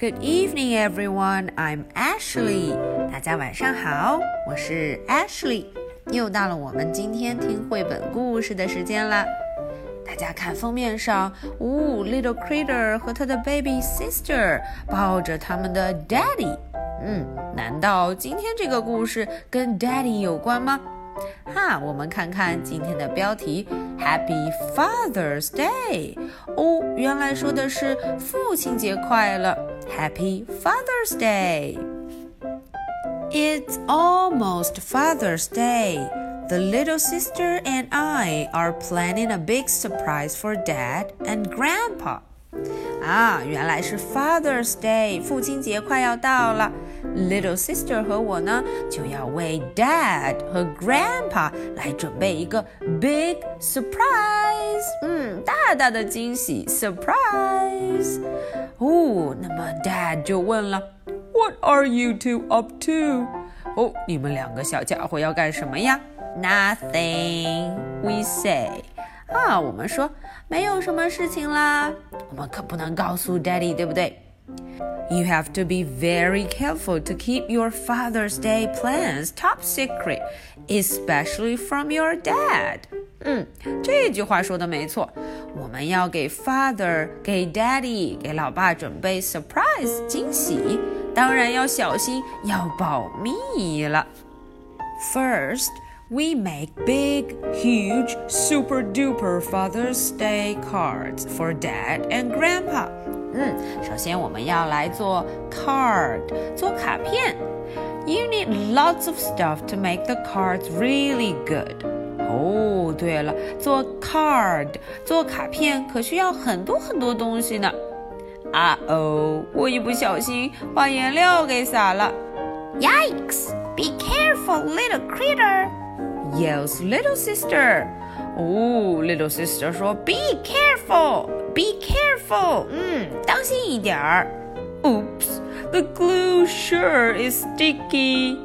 Good evening, everyone. I'm Ashley. 大家晚上好，我是 Ashley。又到了我们今天听绘本故事的时间了。大家看封面上，呜，Little Critter 和他的 baby sister 抱着他们的 daddy。嗯，难道今天这个故事跟 daddy 有关吗？哈，我们看看今天的标题，Happy Father's Day。哦，原来说的是父亲节快乐 ，Happy Father's Day。It's almost Father's Day. The little sister and I are planning a big surprise for Dad and Grandpa. 啊，原来是 Father's Day，父亲节快要到了。Little sister 和我呢，就要为 Dad 和 Grandpa 来准备一个 big surprise，嗯，大大的惊喜 surprise。 哦，那么 Dad 就问了，What are you two up to？哦，你们两个小家伙要干什么呀？Nothing，we say。啊，我们说没有什么事情啦，我们可不能告诉 Daddy，对不对？You have to be very careful to keep your Father's Day plans top secret, especially from your dad. 嗯，这句话说的没错， 我们要给 Father、给 Daddy、给老爸准备 surprise 惊喜，当然要小心，要保密了。First. We make big, huge, super duper Father's Day cards for Dad and Grandpa. 嗯，首先我们要来做 card，做卡片。You need lots of stuff to make the cards really good. 哦，对了，做 card，做卡片可需要很多很多东西呢。啊哦，我一不小心把颜料给洒了。Yikes! Be careful, little critter! yells little sister. 哦，little sister 说，Be careful, be careful. 嗯，当心一点儿。Oops, the glue sure is sticky.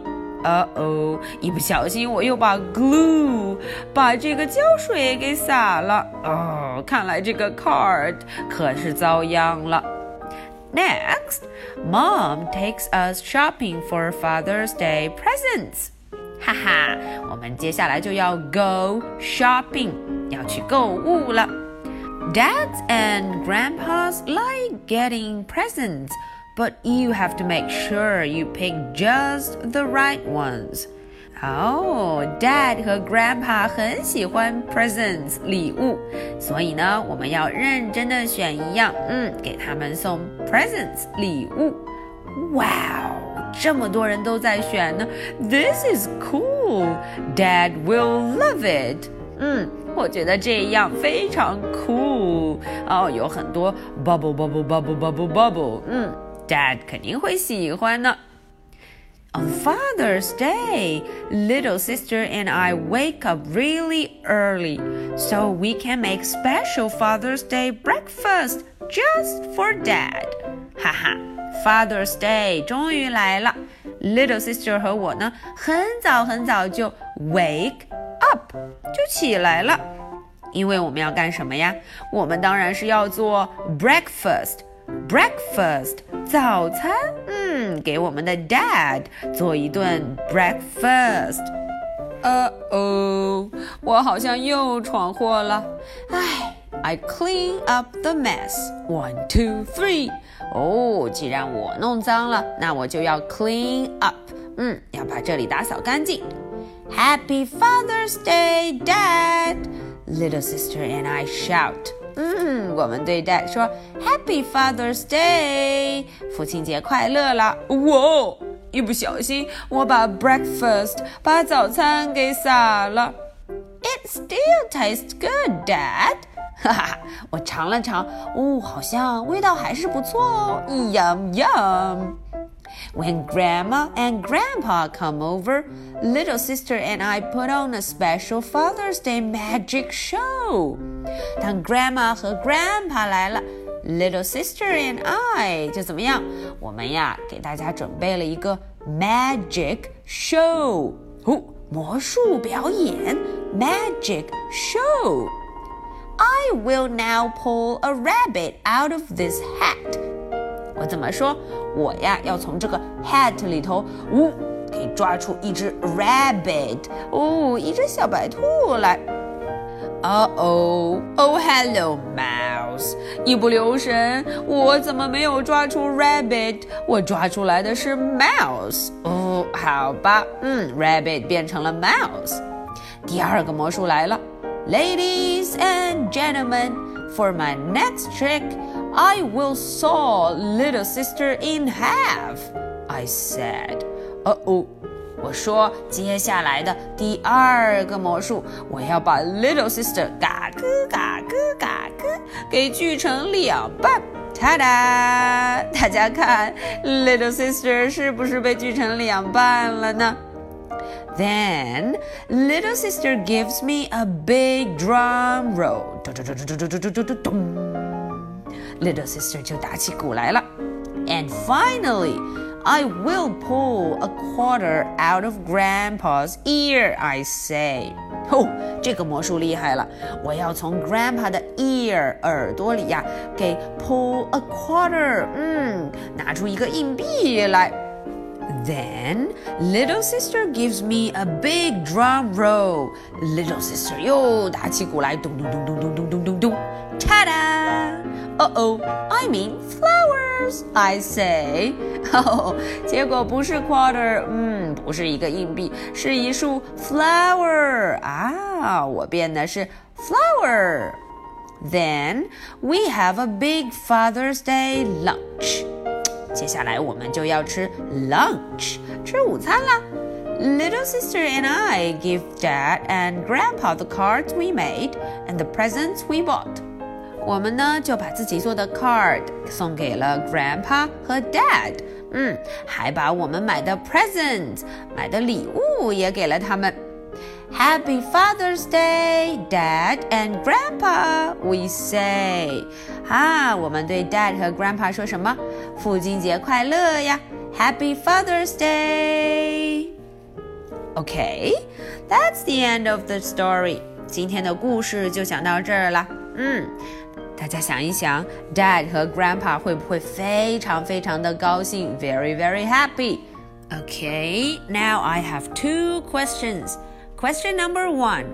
呃哦，一不小心我又把 glue 把这个胶水给洒了。哦，看来这个 card 可是遭殃了。Next, Mom takes us shopping for Father's Day presents. 哈哈，我们接下来就要 go shopping，要去购物了。Dads and grandpas like getting presents, but you have to make sure you pick just the right ones. 哦、oh,，Dad 和 Grandpa 很喜欢 presents 礼物，所以呢，我们要认真的选一样，嗯，给他们送 presents 礼物。Wow！这么多人都在选呢，This is cool. Dad will love it. 嗯，我觉得这样非常 cool 哦，有很多 bubble bubble bubble bubble bubble。嗯 ，Dad 肯定会喜欢的。On Father's Day, little sister and I wake up really early so we can make special Father's Day breakfast just for Dad. 哈哈。Father's Day 终于来了，Little Sister 和我呢，很早很早就 wake up 就起来了，因为我们要干什么呀？我们当然是要做 breakfast，breakfast 早餐，嗯，给我们的 Dad 做一顿 breakfast。呃哦，我好像又闯祸了，唉。I clean up the mess. One, two, three. 哦，既然我弄脏了，那我就要 clean up。嗯，要把这里打扫干净。Happy Father's Day, Dad! Little sister and I shout. 嗯，我们对 Dad 说 Happy Father's Day，父亲节快乐啦。哇，一不小心我把 breakfast 把早餐给洒了。It still tastes good, Dad. 哈哈，我尝了尝，哦，好像味道还是不错哦，yum yum。When Grandma and Grandpa come over, little sister and I put on a special Father's Day magic show. 当 Grandma 和 Grandpa 来了，little sister and I 就怎么样？我们呀，给大家准备了一个 magic show，哦，魔术表演，magic show。I will now pull a rabbit out of this hat. 我怎么说？我呀，要从这个 hat 里头，呜，给抓出一只 rabbit，哦，一只小白兔来。Uh oh, oh hello mouse！一不留神，我怎么没有抓出 rabbit？我抓出来的是 mouse。哦，好吧，嗯，rabbit 变成了 mouse。第二个魔术来了，Ladies and gentlemen, for my next trick, I will saw little sister in half. I said. Uh oh. 我说，接下来的第二个魔术，我要把 little sister 嘎咯嘎咯嘎咯给锯成两半。ta da！大家看，little sister 是不是被锯成两半了呢？Then little sister gives me a big drum roll. Little sister 就打起鼓来了。And finally. I will pull a quarter out of Grandpa's ear. I say. 哦，这个魔术厉害了！我要从 Grandpa 的 ear 耳朵里呀，给 pull a quarter，嗯，拿出一个硬币来。Then little sister gives me a big drum roll. Little sister 又打起鼓来，咚咚咚咚咚咚咚咚咚，ta-da! Uh oh, I mean flowers, I say. 哦，结果不是 quarter，嗯，不是一个硬币，是一束 flower 啊！我变的是 flower。Then we have a big Father's Day lunch。接下来我们就要吃 lunch，吃午餐啦。Little sister and I give Dad and Grandpa the cards we made and the presents we bought. 我们呢就把自己做的 card 送给了 Grandpa 和 Dad，嗯，还把我们买的 present 买的礼物也给了他们。Happy Father's Day, Dad and Grandpa, we say. 哈，我们对 Dad 和 Grandpa 说什么？父亲节快乐呀！Happy Father's Day. Okay, that's the end of the story. 今天的故事就讲到这儿了。嗯。 大家想一想，Dad 和 Grandpa 会不会非常非常的高兴？Very very happy. Okay, now I have two questions. Question number one.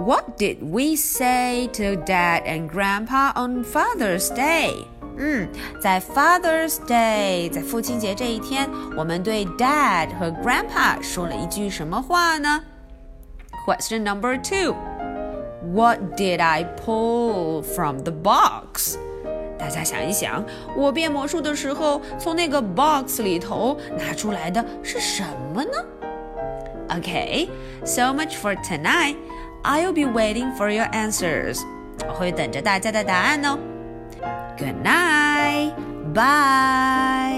What did we say to Dad and Grandpa on Father's Day? 嗯，在 Father's Day，在父亲节这一天，我们对 Dad 和 Grandpa 说了一句什么话呢？Question number two. What did I pull from the box？大家想一想，我变魔术的时候，从那个 box 里头拿出来的是什么呢？Okay, so much for tonight. I'll be waiting for your answers. 我会等着大家的答案哦。Good night, bye.